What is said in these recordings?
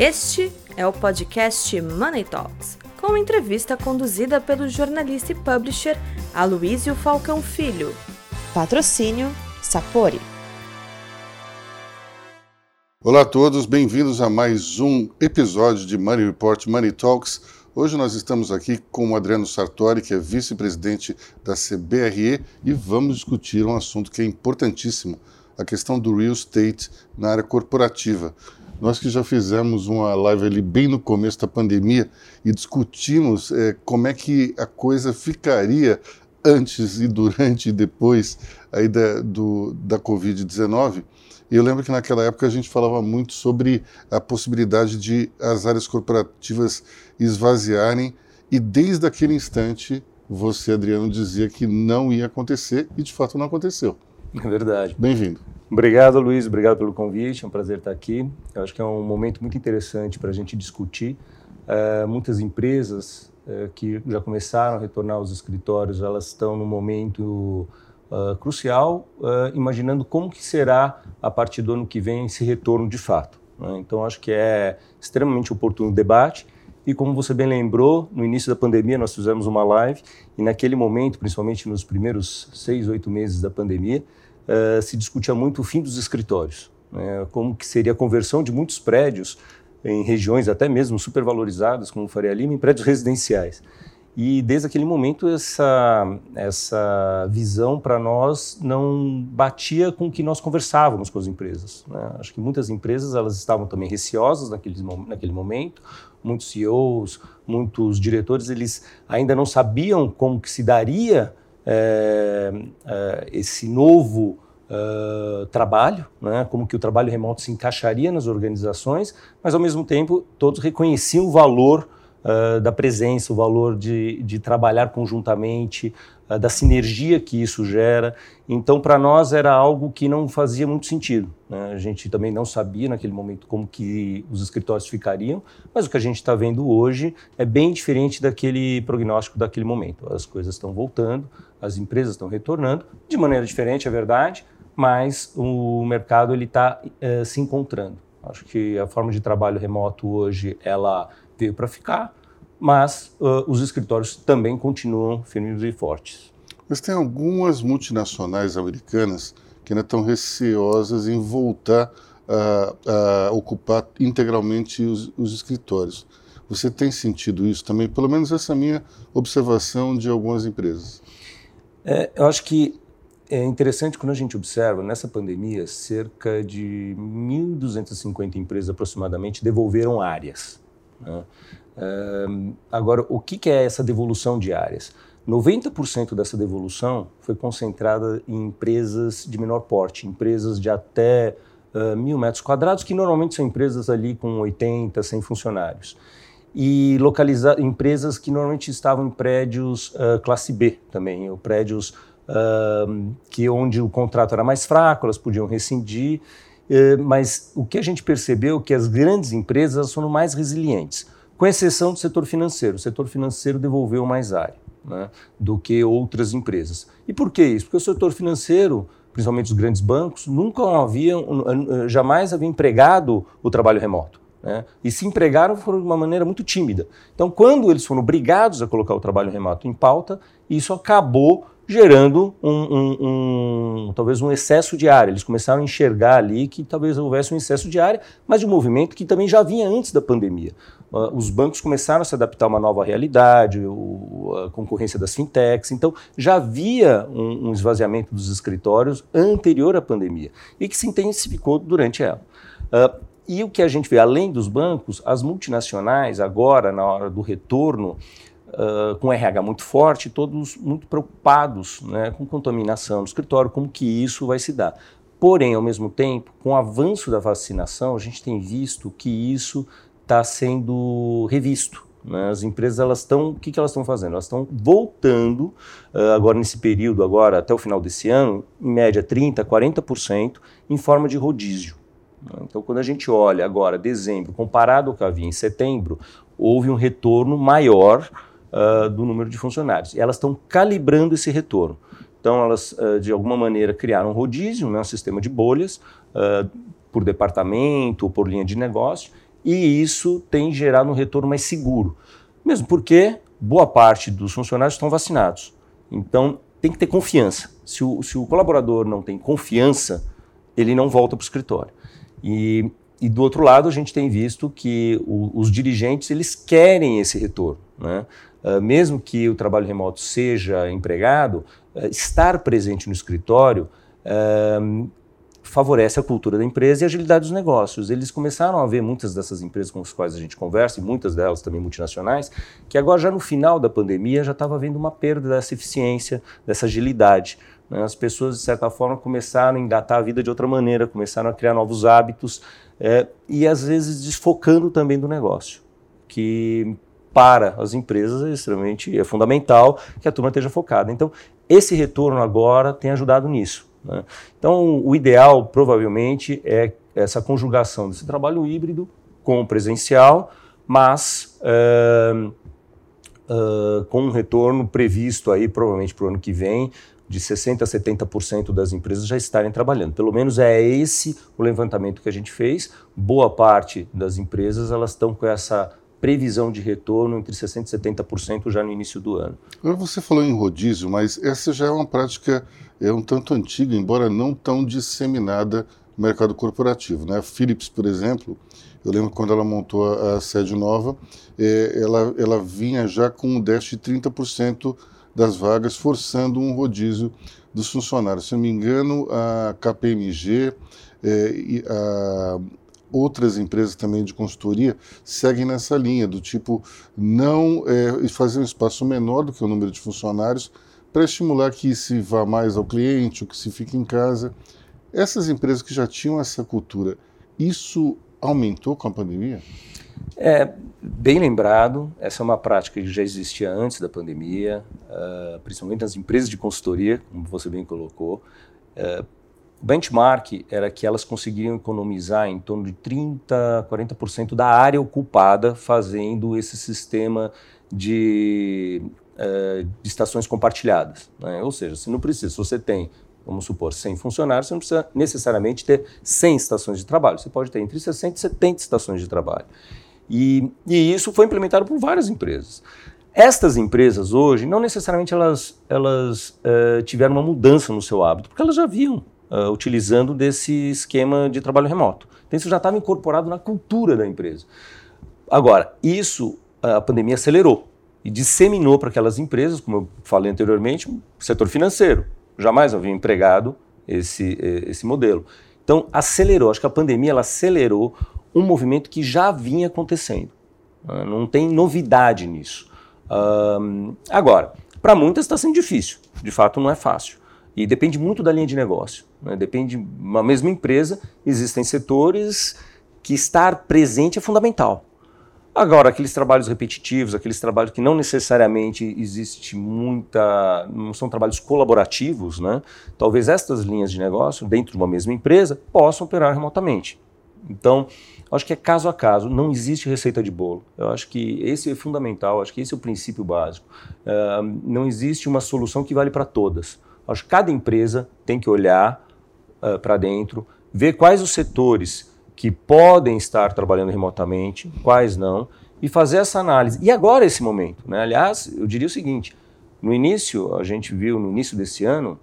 Este é o podcast Money Talks, com entrevista conduzida pelo jornalista e publisher Aloísio Falcão Filho. Patrocínio Sapori. Olá a todos, bem-vindos a mais um episódio de Money Report Money Talks. Hoje nós estamos aqui com o Adriano Sartori, que é vice-presidente da CBRE, e vamos discutir um assunto que é importantíssimo, a questão do real estate na área corporativa. Nós que já fizemos uma live ali bem no começo da pandemia e discutimos é, como é que a coisa ficaria antes e durante e depois aí da, da Covid-19. E eu lembro que naquela época a gente falava muito sobre a possibilidade de as áreas corporativas esvaziarem e desde aquele instante você, Adriano, dizia que não ia acontecer e de fato não aconteceu. É verdade. Bem-vindo. Obrigado, Luiz. Obrigado pelo convite. É um prazer estar aqui. Eu acho que é um momento muito interessante para a gente discutir. Uh, muitas empresas uh, que já começaram a retornar aos escritórios, elas estão no momento uh, crucial, imaginando como que será a partir do ano que vem esse retorno de fato. Né? Então, acho que é extremamente oportuno o debate. E como você bem lembrou, no início da pandemia nós fizemos uma live e naquele momento, principalmente nos primeiros seis, oito meses da pandemia, uh, se discutia muito o fim dos escritórios, né? como que seria a conversão de muitos prédios em regiões até mesmo supervalorizadas, como Faria Lima, em prédios residenciais. E desde aquele momento essa essa visão para nós não batia com o que nós conversávamos com as empresas. Né? Acho que muitas empresas elas estavam também receosas naquele, naquele momento. Muitos CEOs, muitos diretores, eles ainda não sabiam como que se daria é, é, esse novo uh, trabalho, né, como que o trabalho remoto se encaixaria nas organizações, mas ao mesmo tempo todos reconheciam o valor uh, da presença, o valor de, de trabalhar conjuntamente, uh, da sinergia que isso gera. Então, para nós era algo que não fazia muito sentido. Né? A gente também não sabia naquele momento como que os escritórios ficariam, mas o que a gente está vendo hoje é bem diferente daquele prognóstico daquele momento. As coisas estão voltando, as empresas estão retornando de maneira diferente, é verdade, mas o mercado ele está é, se encontrando. Acho que a forma de trabalho remoto hoje ela veio para ficar, mas uh, os escritórios também continuam firmes e fortes. Mas tem algumas multinacionais americanas que ainda estão receosas em voltar a, a ocupar integralmente os, os, escritórios. Você tem sentido isso também? Pelo menos essa é minha observação de algumas empresas. É, eu acho que é interessante quando a gente observa, nessa pandemia, cerca de 1.250 empresas aproximadamente devolveram áreas. Né? Agora, o que, é essa devolução de áreas? 90% dessa devolução foi concentrada em empresas de menor porte, empresas de até uh, mil metros quadrados, que normalmente são empresas ali com 80, 100 funcionários. E localizar empresas que normalmente estavam em prédios uh, classe B também, ou prédios uh, que onde o contrato era mais fraco, elas podiam rescindir, mas o que a gente percebeu é que as grandes empresas foram mais resilientes, com exceção do setor financeiro. O setor financeiro devolveu mais área né, do que outras empresas. E por que isso? Porque o setor financeiro principalmente os grandes bancos, nunca haviam, jamais haviam empregado o trabalho remoto. Né? E se empregaram foram de uma maneira muito tímida. Então, quando eles foram obrigados a colocar o trabalho remoto em pauta, isso acabou gerando um, um, um, talvez um excesso de área. Eles começaram a enxergar ali que talvez houvesse um excesso de área, mas de um movimento que também já vinha antes da pandemia. Uh, os bancos começaram a se adaptar a uma nova realidade, o, a concorrência das fintechs, então já havia um, um esvaziamento dos escritórios anterior à pandemia e que se intensificou durante ela. Uh, e o que a gente vê, além dos bancos, as multinacionais, agora, na hora do retorno, com RH muito forte, todos muito preocupados né, com contaminação no escritório, como que isso vai se dar. Porém, ao mesmo tempo, com o avanço da vacinação, a gente tem visto que isso está sendo revisto. Né? As empresas elas estão, o que, que elas estão fazendo? Elas estão voltando uh, agora nesse período, agora até o final desse ano, em média 30, 40% em forma de rodízio. Né? Então, quando a gente olha agora dezembro comparado ao que havia em setembro, houve um retorno maior uh, do número de funcionários. E elas estão calibrando esse retorno. Então, elas, uh, de alguma maneira, criaram um rodízio, né, um sistema de bolhas, uh, por departamento ou por linha de negócio, e isso tem gerado um retorno mais seguro. Mesmo porque boa parte dos funcionários estão vacinados. Então, tem que ter confiança. Se o, se o colaborador não tem confiança, ele não volta para o escritório. E, e, do outro lado, a gente tem visto que o, os dirigentes eles querem esse retorno. Né? Uh, mesmo que o trabalho remoto seja empregado, uh, estar presente no escritório uh, favorece a cultura da empresa e a agilidade dos negócios. Eles começaram a ver muitas dessas empresas com as quais a gente conversa, e muitas delas também multinacionais, que agora já no final da pandemia já estava havendo uma perda dessa eficiência, dessa agilidade. Né? As pessoas, de certa forma, começaram a engatar a vida de outra maneira, começaram a criar novos hábitos é, e, às vezes, desfocando também do negócio, que para as empresas é extremamente é fundamental que a turma esteja focada. Então, esse retorno agora tem ajudado nisso. Né? Então, o ideal, provavelmente, é essa conjugação desse trabalho híbrido com o presencial, mas com um retorno previsto aí, provavelmente para o ano que vem, de 60% a 70% das empresas já estarem trabalhando. Pelo menos é esse o levantamento que a gente fez. Boa parte das empresas elas estão com essa previsão de retorno entre 60% e 70% já no início do ano. Agora você falou em rodízio, mas essa já é uma prática é um tanto antiga, embora não tão disseminada no mercado corporativo. Né? A Philips, por exemplo, eu lembro quando ela montou a, a sede nova, é, ela, ela vinha já com um déficit de 30% das vagas, forçando um rodízio dos funcionários. Se não me engano, a KPMG é, a, outras empresas também de consultoria seguem nessa linha, do tipo não é, fazer um espaço menor do que o número de funcionários para estimular que se vá mais ao cliente, ou que se fique em casa. Essas empresas que já tinham essa cultura, isso aumentou com a pandemia? É, bem lembrado, essa é uma prática que já existia antes da pandemia, uh, principalmente nas empresas de consultoria, como você bem colocou. Uh, o benchmark era que elas conseguiriam economizar em torno de 30%, 40% da área ocupada fazendo esse sistema de uh, de estações compartilhadas. Né? Ou seja, se não precisa, se você tem, vamos supor, 100 funcionários, você não precisa necessariamente ter 100 estações de trabalho. Você pode ter entre 60 e 70 estações de trabalho. E, e isso foi implementado por várias empresas. Estas empresas hoje, não necessariamente elas, elas uh, tiveram uma mudança no seu hábito, porque elas já vinham uh, utilizando desse esquema de trabalho remoto. Então isso já estava incorporado na cultura da empresa. Agora, isso a pandemia acelerou e disseminou para aquelas empresas, como eu falei anteriormente, o setor financeiro. Jamais havia empregado esse, esse modelo. Então, acelerou. Acho que a pandemia ela acelerou um movimento que já vinha acontecendo. Ah, não tem novidade nisso. Um, agora, para muitas está sendo difícil. De fato, não é fácil. E depende muito da linha de negócio. Né? Depende, uma mesma empresa, existem setores que estar presente é fundamental. Agora, aqueles trabalhos repetitivos, aqueles trabalhos que não necessariamente existe muita, não são trabalhos colaborativos, né? Talvez estas linhas de negócio, dentro de uma mesma empresa, possam operar remotamente. Então, acho que é caso a caso, não existe receita de bolo. Eu acho que esse é fundamental, acho que esse é o princípio básico. Uh, não existe uma solução que vale para todas. Acho que cada empresa tem que olhar uh, para dentro, ver quais os setores que podem estar trabalhando remotamente, quais não, e fazer essa análise. E agora esse momento, né? Aliás, eu diria o seguinte: no início, a gente viu no início desse ano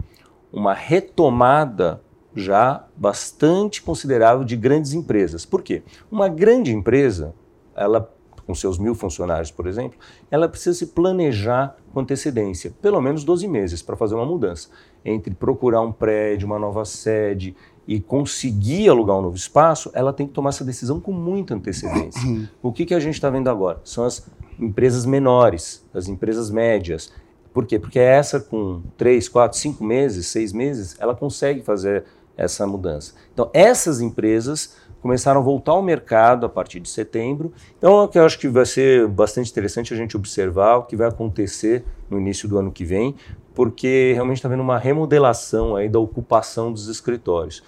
uma retomada já bastante considerável de grandes empresas. Por quê? Uma grande empresa, ela com seus mil funcionários, por exemplo, ela precisa se planejar com antecedência, pelo menos 12 meses, para fazer uma mudança. Entre procurar um prédio, uma nova sede, e conseguir alugar um novo espaço, ela tem que tomar essa decisão com muita antecedência. o que, que a gente está vendo agora? São as empresas menores, as empresas médias. Por quê? Porque essa com três, quatro, cinco meses, seis meses, ela consegue fazer essa mudança. Então, essas empresas começaram a voltar ao mercado a partir de setembro. Então, eu acho que vai ser bastante interessante a gente observar o que vai acontecer no início do ano que vem, porque realmente está havendo uma remodelação aí da ocupação dos escritórios.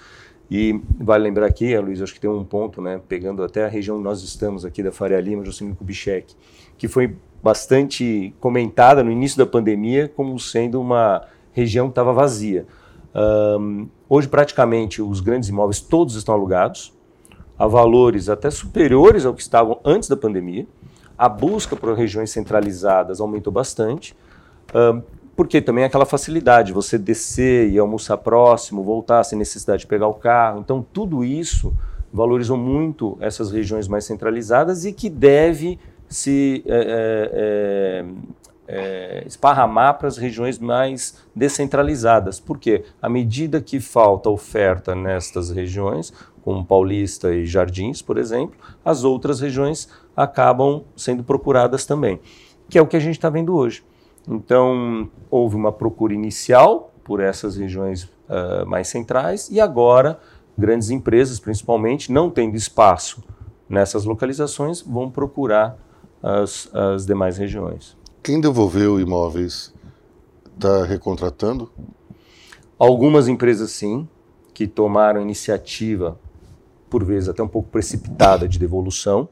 E vale lembrar aqui, Luiz, acho que tem um ponto, né, pegando até a região onde nós estamos aqui da Faria Lima, Jocelyn Kubitschek, que foi bastante comentada no início da pandemia como sendo uma região que estava vazia. Um, hoje, praticamente, os grandes imóveis todos estão alugados. a valores até superiores ao que estavam antes da pandemia. A busca por regiões centralizadas aumentou bastante, porque também é aquela facilidade, você descer e almoçar próximo, voltar sem necessidade de pegar o carro. Então, tudo isso valorizou muito essas regiões mais centralizadas e que deve se é, é, é, esparramar para as regiões mais descentralizadas. Porque à medida que falta oferta nestas regiões, como Paulista e Jardins, por exemplo, as outras regiões acabam sendo procuradas também, que é o que a gente está vendo hoje. Então, houve uma procura inicial por essas regiões uh, mais centrais e agora grandes empresas, principalmente, não tendo espaço nessas localizações, vão procurar as, as demais regiões. Quem devolveu imóveis está recontratando? Algumas empresas sim, que tomaram iniciativa, por vezes até um pouco precipitada, de devolução.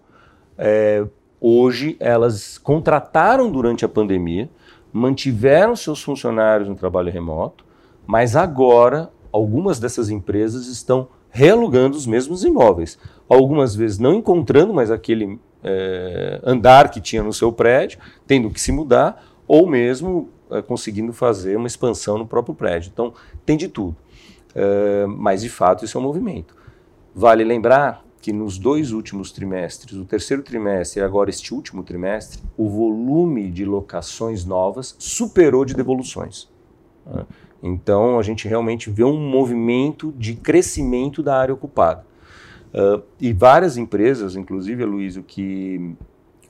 É, hoje elas contrataram durante a pandemia, mantiveram seus funcionários no trabalho remoto, mas agora algumas dessas empresas estão realugando os mesmos imóveis. Algumas vezes não encontrando mais aquele é, andar que tinha no seu prédio, tendo que se mudar, ou mesmo é, conseguindo fazer uma expansão no próprio prédio. Então, tem de tudo. É, mas, de fato, isso é um movimento. Vale lembrar que nos dois últimos trimestres, o terceiro trimestre e agora este último trimestre, o volume de locações novas superou de devoluções. Né? Então, a gente realmente vê um movimento de crescimento da área ocupada. Uh, e várias empresas, inclusive, Luísio, que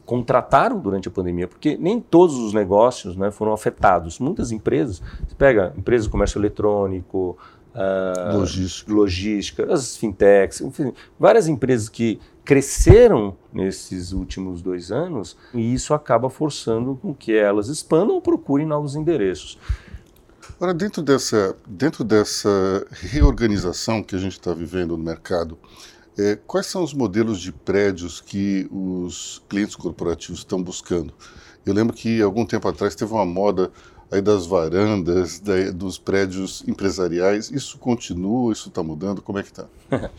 contrataram durante a pandemia, porque nem todos os negócios né, foram afetados. Muitas empresas, você pega empresas de comércio eletrônico, uh, logística. logística, as fintechs, enfim, várias empresas que cresceram nesses últimos dois anos e isso acaba forçando com que elas expandam ou procurem novos endereços. Agora, dentro dessa, dentro dessa reorganização que a gente está vivendo no mercado, é, quais são os modelos de prédios que os clientes corporativos estão buscando? Eu lembro que algum tempo atrás teve uma moda aí das varandas, da, dos prédios empresariais. Isso continua? Isso está mudando? Como é que está?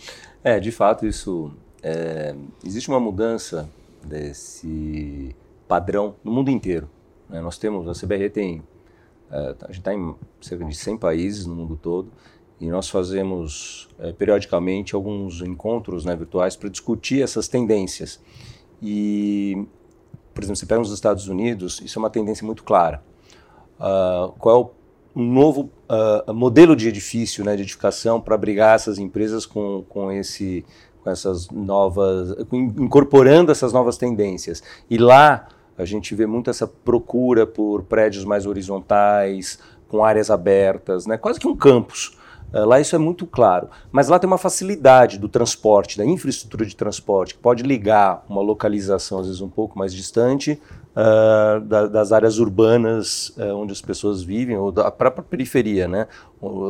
é, de fato, isso é, existe uma mudança desse padrão no mundo inteiro. Né? Nós temos, a CBR tem, é, a gente está em cerca de 100 países no mundo todo e nós fazemos é, periodicamente alguns encontros né, virtuais para discutir essas tendências. E, por exemplo, você pega nos Estados Unidos, isso é uma tendência muito clara. Uh, qual é o novo uh, modelo de edifício, né, de edificação, para abrigar essas empresas com, com, esse, com essas novas, incorporando essas novas tendências. E lá a gente vê muito essa procura por prédios mais horizontais, com áreas abertas, né, quase que um campus. Eh, lá isso é muito claro. Mas lá tem uma facilidade do transporte, da infraestrutura de transporte, que pode ligar uma localização, às vezes um pouco mais distante, uh, da, das áreas urbanas uh, onde as pessoas vivem, ou da própria periferia, né?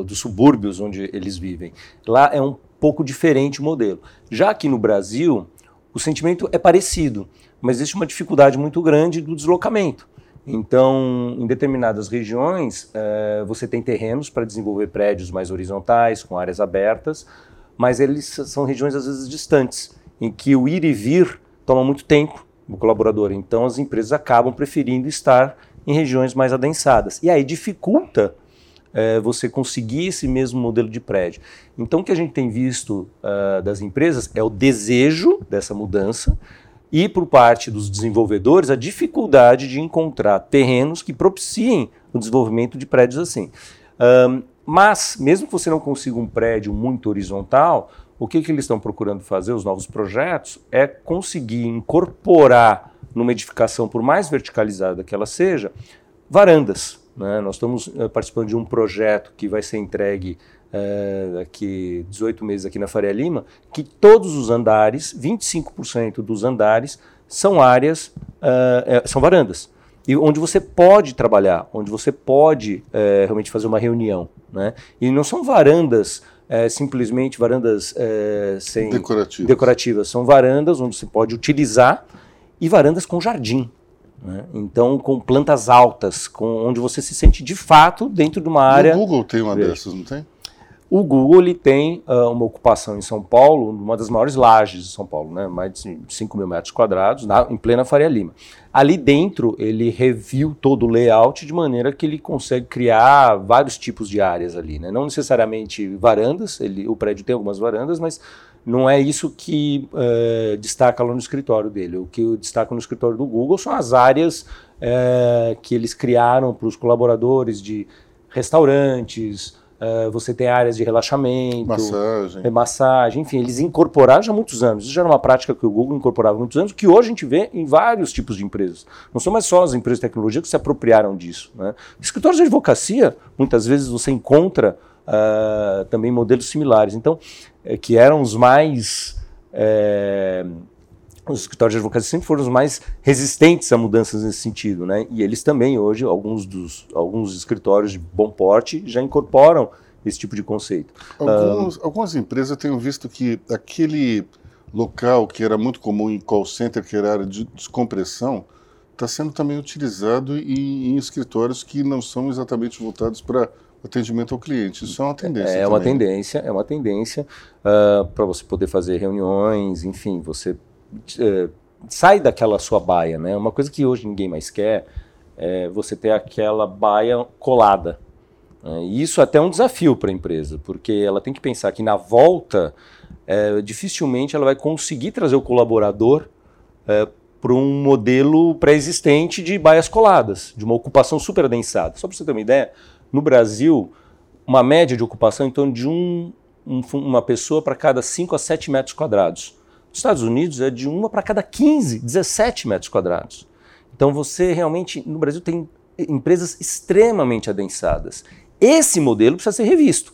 Dos subúrbios onde eles vivem. Lá é um pouco diferente o modelo. Já aqui no Brasil, o sentimento é parecido, mas existe uma dificuldade muito grande do deslocamento. Então, em determinadas regiões, é, você tem terrenos para desenvolver prédios mais horizontais, com áreas abertas, mas eles são regiões às vezes distantes, em que o ir e vir toma muito tempo do colaborador. Então, as empresas acabam preferindo estar em regiões mais adensadas. E aí dificulta é, você conseguir esse mesmo modelo de prédio. Então, o que a gente tem visto uh, das empresas é o desejo dessa mudança, e por parte dos desenvolvedores a dificuldade de encontrar terrenos que propiciem o desenvolvimento de prédios assim. Um, mas, mesmo que você não consiga um prédio muito horizontal, o que, que eles estão procurando fazer, os novos projetos, é conseguir incorporar numa edificação, por mais verticalizada que ela seja, varandas. Né? Nós estamos uh, participando de um projeto que vai ser entregue é, daqui 18 meses aqui na Faria Lima, que todos os andares, 25% dos andares, são áreas, é, são varandas. E onde você pode trabalhar, onde você pode é, realmente fazer uma reunião. Né? E não são varandas é, simplesmente varandas é, sem decorativas. decorativas. São varandas onde você pode utilizar e varandas com jardim. Né? Então, com plantas altas, com, onde você se sente de fato dentro de uma área. O Google tem uma dessas, não tem? O Google ele tem uh, uma ocupação em São Paulo, uma das maiores lajes de São Paulo, né? mais de 5 mil metros quadrados, na, em plena Faria Lima. Ali dentro, ele reviu todo o layout de maneira que ele consegue criar vários tipos de áreas ali. Né? Não necessariamente varandas, ele, o prédio tem algumas varandas, mas não é isso que uh, destaca lá no escritório dele. O que destaca no escritório do Google são as áreas uh, que eles criaram para os colaboradores de restaurantes, Uh, você tem áreas de relaxamento, massagem. massagem, enfim, eles incorporaram já há muitos anos. Isso já era uma prática que o Google incorporava há muitos anos, que hoje a gente vê em vários tipos de empresas. Não são mais só as empresas de tecnologia que se apropriaram disso. Né? Escritórios de advocacia, muitas vezes você encontra uh, também modelos similares. Então, é, que eram os mais. É, os escritórios de advocacia sempre foram os mais resistentes a mudanças nesse sentido, né? E eles também hoje, alguns dos alguns escritórios de bom porte já incorporam esse tipo de conceito. Alguns, um, algumas empresas têm visto que aquele local que era muito comum em call center, que era área de descompressão, está sendo também utilizado em, em, escritórios que não são exatamente voltados para atendimento ao cliente. Isso é uma tendência. É também. uma tendência, é uma tendência uh, ah, para você poder fazer reuniões, enfim, você é, sai daquela sua baia, né? Uma coisa que hoje ninguém mais quer é você ter aquela baia colada. Né? E isso até é um desafio para a empresa, porque ela tem que pensar que na volta é, dificilmente ela vai conseguir trazer o colaborador é, para um modelo pré-existente de baias coladas, de uma ocupação super adensada. Só para você ter uma ideia, no Brasil, uma média de ocupação em torno de um, um, uma pessoa para cada 5 a 7 metros quadrados. Nos Estados Unidos é de uma para cada 15, 17 metros quadrados. Então você realmente, no Brasil, tem empresas extremamente adensadas. Esse modelo precisa ser revisto,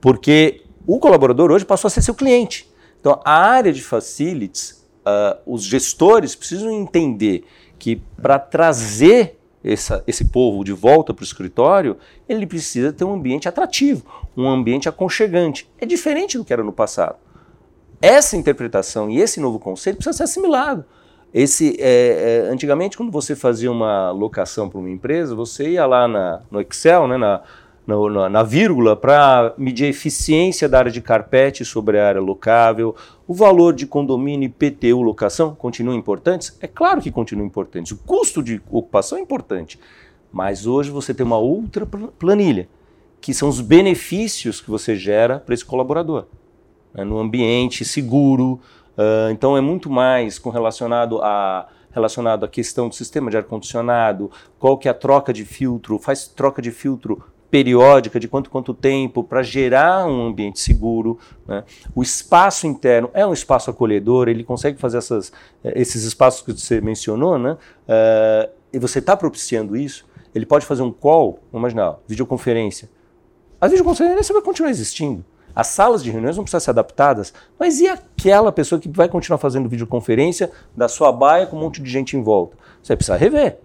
porque o colaborador hoje passou a ser seu cliente. Então a área de facilities, uh, os gestores precisam entender que para trazer essa, esse povo de volta para o escritório, ele precisa ter um ambiente atrativo, um ambiente aconchegante. É diferente do que era no passado essa interpretação e esse novo conceito precisa ser assimilado. Esse, é, é, antigamente, quando você fazia uma locação para uma empresa, você ia lá na, no Excel, né, na, na, na vírgula, para medir a eficiência da área de carpete sobre a área locável, o valor de condomínio IPTU locação continuam importantes? É claro que continuam importantes. O custo de ocupação é importante. Mas hoje você tem uma outra planilha, que são os benefícios que você gera para esse colaborador né, no ambiente seguro. Uh, então é muito mais com relacionado a relacionado à questão do sistema de ar condicionado, qual que é a troca de filtro, faz troca de filtro periódica de quanto quanto tempo para gerar um ambiente seguro. Né? O espaço interno é um espaço acolhedor, ele consegue fazer essas, eh, esses espaços que você mencionou, né? Uh, e você está propiciando isso. Ele pode fazer um call, vamos imaginar, videoconferência. A videoconferência vai continuar existindo. As salas de reuniões vão precisar ser adaptadas, mas e aquela pessoa que vai continuar fazendo videoconferência da sua baia com um monte de gente em volta? Você precisa rever.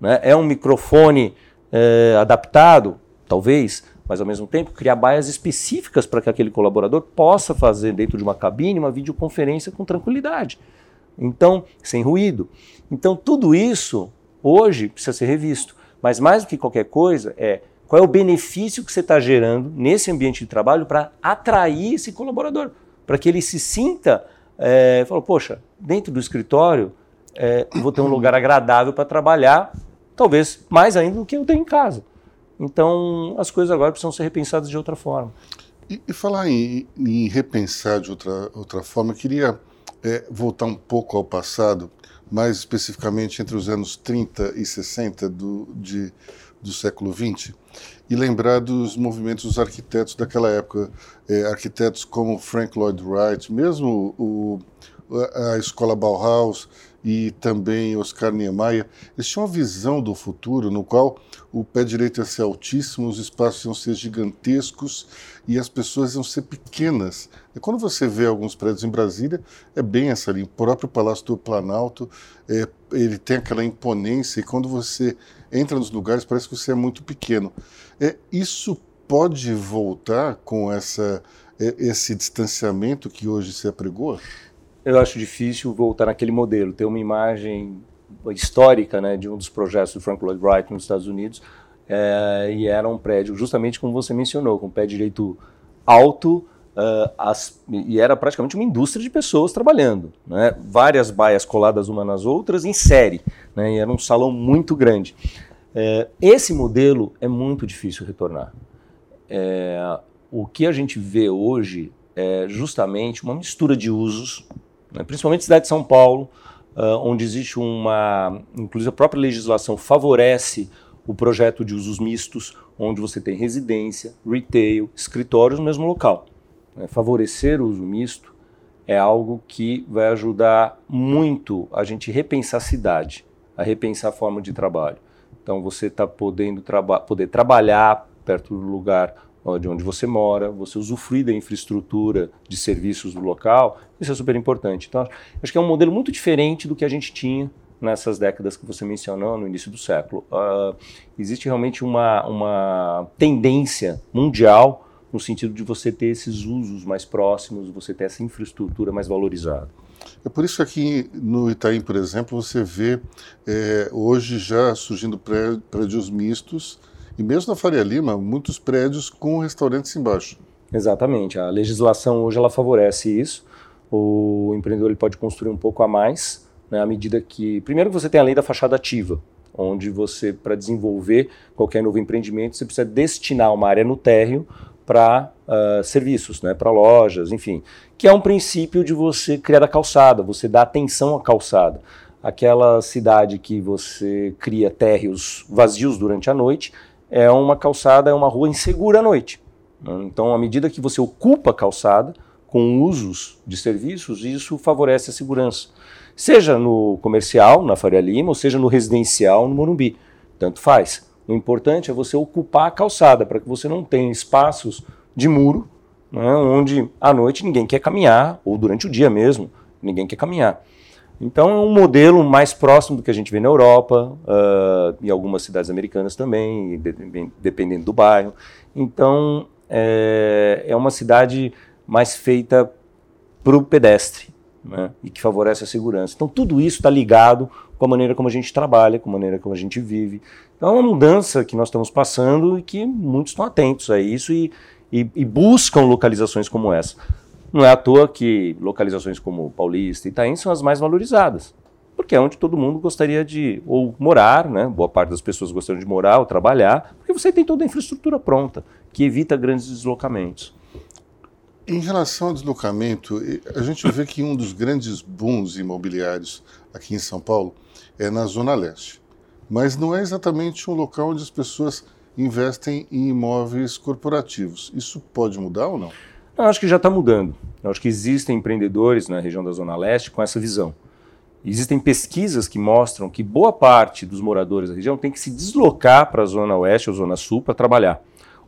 Né? É um microfone é, adaptado? Talvez, mas ao mesmo tempo criar baias específicas para que aquele colaborador possa fazer dentro de uma cabine uma videoconferência com tranquilidade. Então, sem ruído. Então, tudo isso hoje precisa ser revisto. Mas mais do que qualquer coisa é qual é o benefício que você está gerando nesse ambiente de trabalho para atrair esse colaborador? Para que ele se sinta, é, fala, poxa, dentro do escritório é, vou ter um lugar agradável para trabalhar, talvez mais ainda do que eu tenho em casa. Então, as coisas agora precisam ser repensadas de outra forma. E, e falar em, em, repensar de outra, outra forma, eu queria é, voltar um pouco ao passado, mais especificamente entre os anos 30 e 60 do, de, do século XX e lembrar dos movimentos dos arquitetos daquela época, é, arquitetos como Frank Lloyd Wright, mesmo o, a escola Bauhaus e também Oscar Niemeyer, eles tinham uma visão do futuro no qual o pé direito ia ser altíssimo, os espaços iam ser gigantescos e as pessoas iam ser pequenas. E quando você vê alguns prédios em Brasília, é bem essa linha. O próprio Palácio do Planalto, é, ele tem aquela imponência e quando você entra nos lugares parece que você é muito pequeno. É, isso pode voltar com essa, é, esse distanciamento que hoje se apregoa? Eu acho difícil voltar naquele modelo, ter uma imagem histórica né, de um dos projetos do Frank Lloyd Wright nos Estados Unidos, é, e era um prédio, justamente como você mencionou, com o pé direito alto uh, as, e era praticamente uma indústria de pessoas trabalhando. Né? Várias baias coladas umas nas outras em série. Né? E era um salão muito grande. É, esse modelo é muito difícil retornar. É, o que a gente vê hoje é justamente uma mistura de usos, né? principalmente cidade de São Paulo, uh, onde existe uma. Inclusive, a própria legislação favorece o projeto de usos mistos, onde você tem residência, retail, escritórios no mesmo local. Né? Favorecer o uso misto é algo que vai ajudar muito a gente repensar a cidade, a repensar a forma de trabalho. Então você está podendo traba poder trabalhar perto do lugar de onde você mora, você usufruir da infraestrutura de serviços do local, isso é super importante. Então acho que é um modelo muito diferente do que a gente tinha nessas décadas que você mencionou no início do século. Uh, existe realmente uma, uma tendência mundial no sentido de você ter esses usos mais próximos, você ter essa infraestrutura mais valorizada. É por isso que aqui no Itaim, por exemplo, você vê é, hoje já surgindo prédios mistos e mesmo na Faria Lima, muitos prédios com restaurantes embaixo. Exatamente. A legislação hoje ela favorece isso. O empreendedor ele pode construir um pouco a mais, né, à medida que. Primeiro, você tem a lei da fachada ativa, onde você, para desenvolver qualquer novo empreendimento, você precisa destinar uma área no térreo para uh, ah, serviços, né, para lojas, enfim, que é um princípio de você criar a calçada, você dá atenção à calçada. Aquela cidade que você cria térreos vazios durante a noite é uma calçada, é uma rua insegura à noite. Né? Então, à medida que você ocupa a calçada com usos de serviços, isso favorece a segurança. Seja no comercial, na Faria Lima, ou seja no residencial, no Morumbi. Tanto faz. O importante é você ocupar a calçada, para que você não tenha espaços de muro, né, onde à noite ninguém quer caminhar, ou durante o dia mesmo, ninguém quer caminhar. Então é um modelo mais próximo do que a gente vê na Europa, uh, em algumas cidades americanas também, dependendo do bairro. Então é, é uma cidade mais feita para o pedestre né, e que favorece a segurança. Então tudo isso está ligado com a maneira como a gente trabalha, com a maneira como a gente vive. Então é uma mudança que nós estamos passando e que muitos estão atentos a isso e, e, e buscam localizações como essa. Não é à toa que localizações como Paulista e Itaim são as mais valorizadas, porque é onde todo mundo gostaria de ou morar, né? boa parte das pessoas gostariam de morar ou trabalhar, porque você tem toda a infraestrutura pronta, que evita grandes deslocamentos. Em relação ao deslocamento, a gente vê que um dos grandes booms imobiliários aqui em São Paulo é na Zona Leste. Mas não é exatamente um local onde as pessoas investem em imóveis corporativos. Isso pode mudar ou não? Eu acho que já está mudando. Eu acho que existem empreendedores na região da Zona Leste com essa visão. Existem pesquisas que mostram que boa parte dos moradores da região tem que se deslocar para a Zona Oeste ou Zona Sul para trabalhar.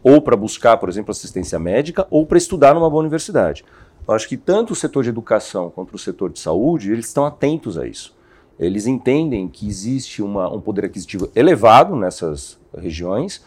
Ou para buscar, por exemplo, assistência médica ou para estudar numa boa universidade. Eu acho que tanto o setor de educação quanto o setor de saúde, eles estão atentos a isso. Eles entendem que existe uma, um poder aquisitivo elevado nessas regiões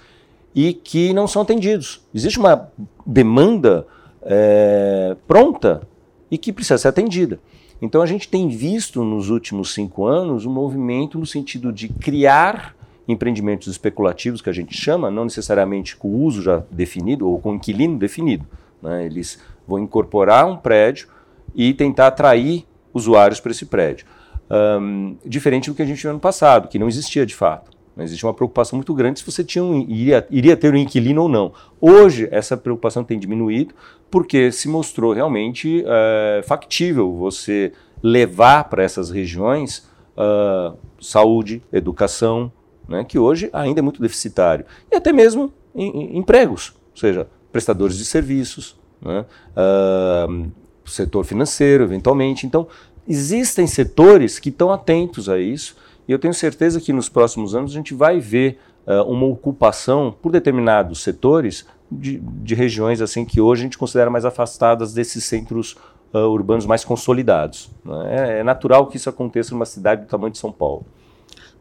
e que não são atendidos. Existe uma demanda é, pronta e que precisa ser atendida. Então a gente tem visto nos últimos cinco anos um movimento no sentido de criar empreendimentos especulativos, que a gente chama, não necessariamente com uso já definido ou com inquilino definido. Né? Eles vão incorporar um prédio e tentar atrair usuários para esse prédio. Um, diferente do que a gente viu ano passado, que não existia de fato. Mas existe uma preocupação muito grande se você tinha um, iria, iria ter um inquilino ou não. Hoje, essa preocupação tem diminuído, porque se mostrou realmente é, factível você levar para essas regiões uh, saúde, educação, né, que hoje ainda é muito deficitário, e até mesmo em, em empregos, ou seja, prestadores de serviços, né, uh, setor financeiro, eventualmente. Então, existem setores que estão atentos a isso e eu tenho certeza que nos próximos anos a gente vai ver uh, uma ocupação por determinados setores de, de, regiões assim que hoje a gente considera mais afastadas desses centros uh, urbanos mais consolidados. Né? É, é, natural que isso aconteça numa cidade do tamanho de São Paulo.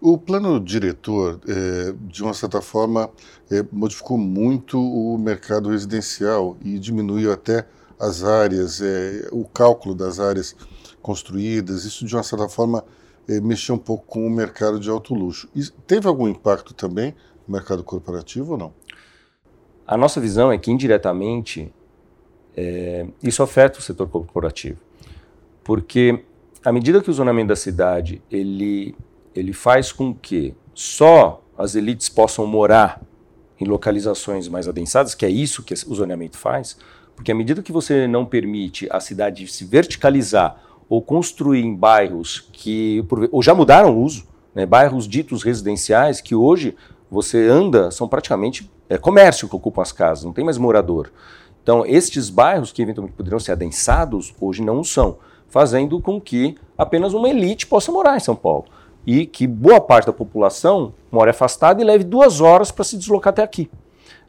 O plano diretor, é, de uma certa forma, é, modificou muito o mercado residencial e diminuiu até as áreas, é, o cálculo das áreas construídas. Isso, de uma certa forma, é, mexeu um pouco com o mercado de alto luxo. E teve algum impacto também no mercado corporativo ou não? A nossa visão é que, indiretamente, é, isso afeta o setor corporativo, porque à medida que o zonamento da cidade ele, ele faz com que só as elites possam morar em localizações mais adensadas, que é isso que o zoneamento faz, porque à medida que você não permite a cidade se verticalizar ou construir em bairros que ou já mudaram o uso, né, bairros ditos residenciais que hoje você anda são praticamente é, comércio que ocupam as casas, não tem mais morador. Então, estes bairros que eventualmente poderiam ser adensados, hoje não são, fazendo com que apenas uma elite possa morar em São Paulo e que boa parte da população mora afastada e leve duas horas para se deslocar até aqui,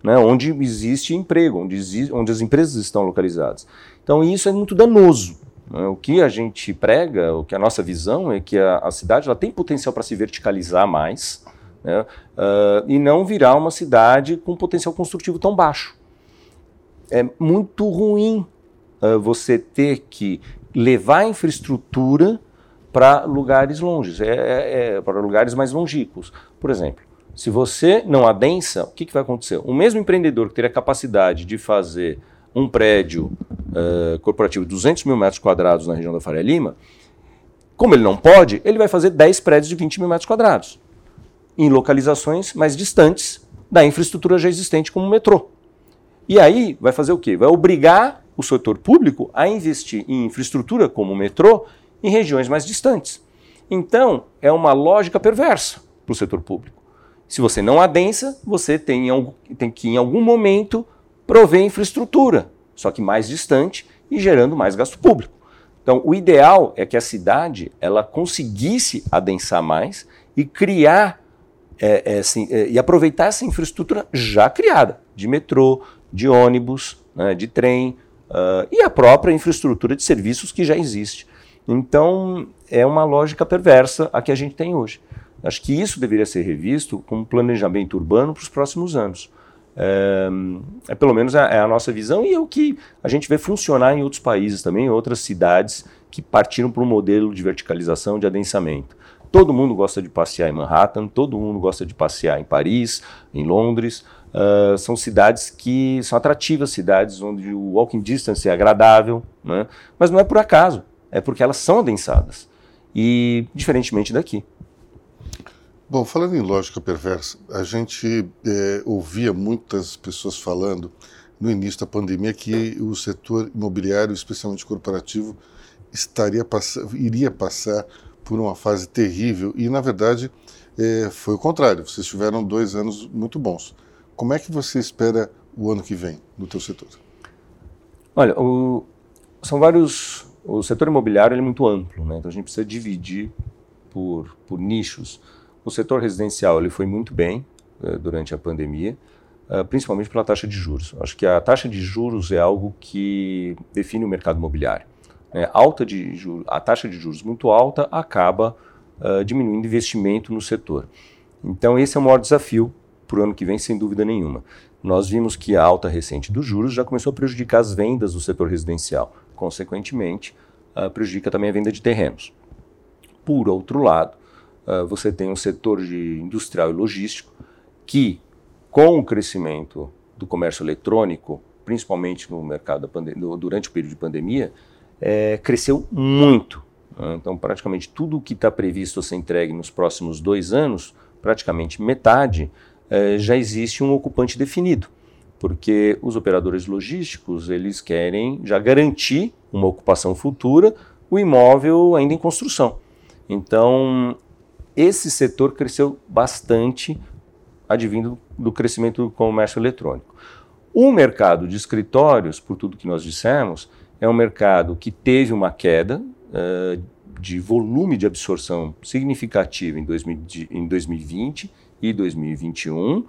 né, onde existe emprego, onde, existe, onde as empresas estão localizadas. Então isso é muito danoso. Né? O que a gente prega, o que a nossa visão é que a, a cidade ela tem potencial para se verticalizar mais né, uh, e não virar uma cidade com potencial construtivo tão baixo. É muito ruim uh, você ter que levar a infraestrutura para lugares longes, é, é, é para lugares mais longínquos. Por exemplo, se você não adensa, o que, que vai acontecer? O mesmo empreendedor que teria capacidade de fazer um prédio uh, corporativo de 200 mil metros quadrados na região da Faria Lima, como ele não pode, ele vai fazer 10 prédios de 20 mil metros quadrados, em localizações mais distantes da infraestrutura já existente, como o metrô. E aí vai fazer o quê? Vai obrigar o setor público a investir em infraestrutura como o metrô em regiões mais distantes. Então, é uma lógica perversa para o setor público. Se você não adensa, você tem, tem que, em algum momento, prover infraestrutura, só que mais distante e gerando mais gasto público. Então, o ideal é que a cidade ela conseguisse adensar mais e criar é, é, assim, é, e aproveitar essa infraestrutura já criada de metrô, de ônibus, né, de trem uh, e a própria infraestrutura de serviços que já existe. Então, é uma lógica perversa a que a gente tem hoje. Acho que isso deveria ser revisto como planejamento urbano para os próximos anos. É, é pelo menos a, é a, nossa visão e é o que a gente vê funcionar em outros países também, em outras cidades que partiram para um modelo de verticalização, de adensamento. Todo mundo gosta de passear em Manhattan, todo mundo gosta de passear em Paris, em Londres. Uh, são cidades que são atrativas, cidades onde o walking distance é agradável, né? mas não é por acaso é porque elas são adensadas. E diferentemente daqui. Bom, falando em lógica perversa, a gente é, ouvia muitas pessoas falando no início da pandemia que o setor imobiliário, especialmente corporativo, estaria iria passar por uma fase terrível e, na verdade, é, foi o contrário. Vocês tiveram dois anos muito bons. Como é que você espera o ano que vem no teu setor? Olha, o, são vários o setor imobiliário é muito amplo, né? então a gente precisa dividir por, por nichos. O setor residencial ele foi muito bem uh, durante a pandemia, uh, principalmente pela taxa de juros. Acho que a taxa de juros é algo que define o mercado imobiliário. Né? Alta de juros, a taxa de juros muito alta acaba uh, diminuindo investimento no setor. Então esse é o maior desafio para o ano que vem, sem dúvida nenhuma. Nós vimos que a alta recente dos juros já começou a prejudicar as vendas do setor residencial consequentemente, uh, prejudica também a venda de terrenos. Por outro lado, uh, você tem um setor de industrial e logístico que, com o crescimento do comércio eletrônico, principalmente no mercado durante o período de pandemia, é, cresceu muito. Né? Então, praticamente tudo o que está previsto a ser entregue nos próximos dois anos, praticamente metade, é, já existe um ocupante definido porque os operadores logísticos eles querem já garantir uma ocupação futura, o imóvel ainda em construção. Então, esse setor cresceu bastante, advindo do crescimento do comércio eletrônico. O mercado de escritórios, por tudo que nós dissemos, é um mercado que teve uma queda uh, de volume de absorção significativa em, 2000, em 2020 e 2021, uh,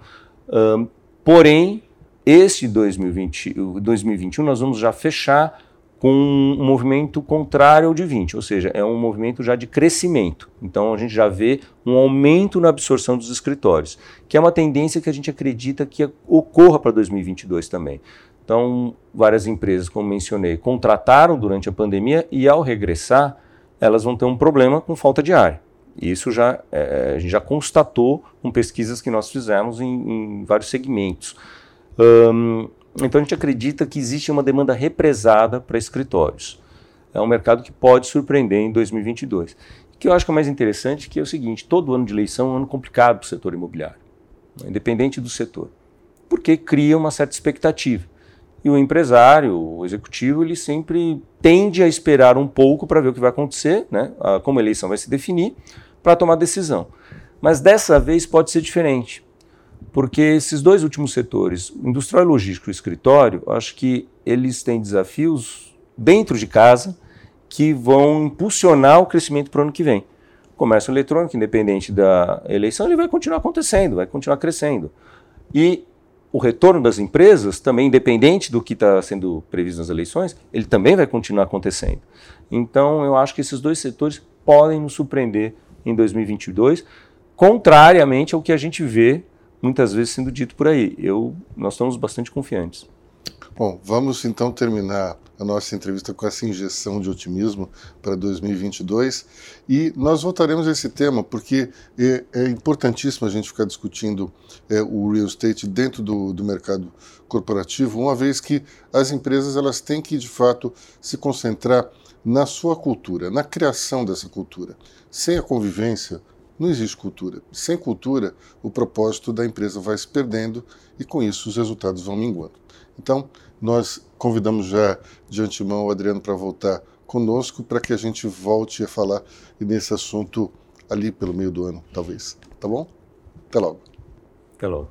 porém este 2020, 2021 nós vamos já fechar com um movimento contrário ao de 20, ou seja, é um movimento já de crescimento. Então a gente já vê um aumento na absorção dos escritórios, que é uma tendência que a gente acredita que ocorra para 2022 também. Então, várias empresas, como mencionei, contrataram durante a pandemia e ao regressar, elas vão ter um problema com falta de área. Isso já é, a gente já constatou com pesquisas que nós fizemos em, em vários segmentos. Então a gente acredita que existe uma demanda represada para escritórios. É um mercado que pode surpreender em 2022. O que eu acho que é mais interessante que é o seguinte: todo ano de eleição é um ano complicado para o setor imobiliário, né, independente do setor, porque cria uma certa expectativa. E o empresário, o executivo, ele sempre tende a esperar um pouco para ver o que vai acontecer, né, como a eleição vai se definir, para tomar decisão. Mas dessa vez pode ser diferente, porque esses dois últimos setores, industrial e logístico e escritório, acho que eles têm desafios dentro de casa que vão impulsionar o crescimento para o ano que vem. O comércio eletrônico, independente da eleição, ele vai continuar acontecendo, vai continuar crescendo. E o retorno das empresas, também independente do que está sendo previsto nas eleições, ele também vai continuar acontecendo. Então, eu acho que esses dois setores podem nos surpreender em 2022, contrariamente ao que a gente vê muitas vezes sendo dito por aí. Eu, nós estamos bastante confiantes. Bom, vamos então terminar a nossa entrevista com essa injeção de otimismo para 2022 e nós voltaremos a esse tema porque é, é importantíssimo a gente ficar discutindo é, o real estate dentro do, do mercado corporativo, uma vez que as empresas elas têm que de fato se concentrar na sua cultura, na criação dessa cultura. Sem a convivência, não existe cultura. Sem cultura, o propósito da empresa vai se perdendo e com isso os resultados vão minguando. Então, nós convidamos já de antemão o Adriano para voltar conosco para que a gente volte a falar nesse assunto ali pelo meio do ano, talvez. Tá bom? Até logo. Até logo.